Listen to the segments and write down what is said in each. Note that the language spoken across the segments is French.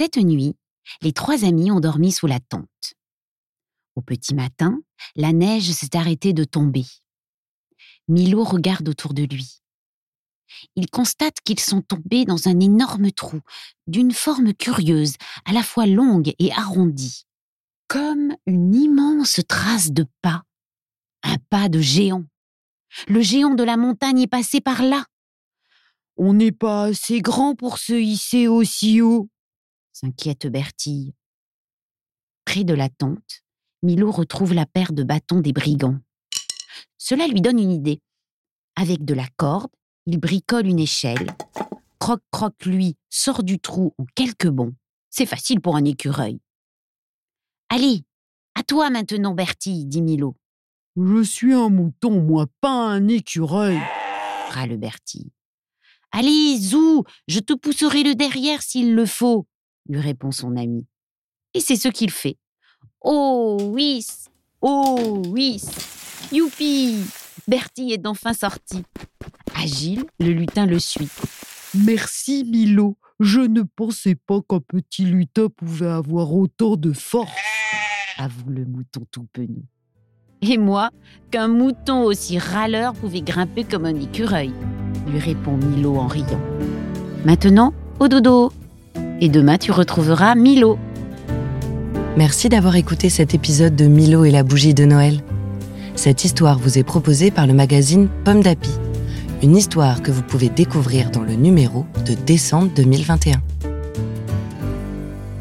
Cette nuit, les trois amis ont dormi sous la tente. Au petit matin, la neige s'est arrêtée de tomber. Milo regarde autour de lui. Il constate qu'ils sont tombés dans un énorme trou, d'une forme curieuse, à la fois longue et arrondie, comme une immense trace de pas. Un pas de géant. Le géant de la montagne est passé par là. On n'est pas assez grand pour se hisser aussi haut, s'inquiète Bertille. Près de la tente, Milo retrouve la paire de bâtons des brigands. Cela lui donne une idée. Avec de la corde, il bricole une échelle. Croc-croc, lui, sort du trou en quelques bonds. C'est facile pour un écureuil. Allez, à toi maintenant, Bertille, dit Milo. Je suis un mouton, moi, pas un écureuil, râle Bertille. Allez, Zou, je te pousserai le derrière s'il le faut, lui répond son ami. Et c'est ce qu'il fait. Oh, oui, oh, oui, youpi Bertie est enfin sorti. Agile, le lutin le suit. Merci, Milo. Je ne pensais pas qu'un petit lutin pouvait avoir autant de force, avoue le mouton tout penaud. Et moi, qu'un mouton aussi râleur pouvait grimper comme un écureuil, lui répond Milo en riant. Maintenant, au dodo. Et demain, tu retrouveras Milo. Merci d'avoir écouté cet épisode de Milo et la bougie de Noël. Cette histoire vous est proposée par le magazine Pomme d'Api. Une histoire que vous pouvez découvrir dans le numéro de décembre 2021.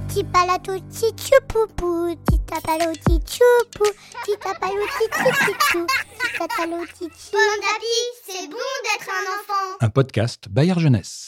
Tipalato tichupupu, titapalo tichupu, titapalo tichichichou, titatalo tichi. Pomme d'api, c'est bon d'être un enfant. Un podcast Bayard Jeunesse.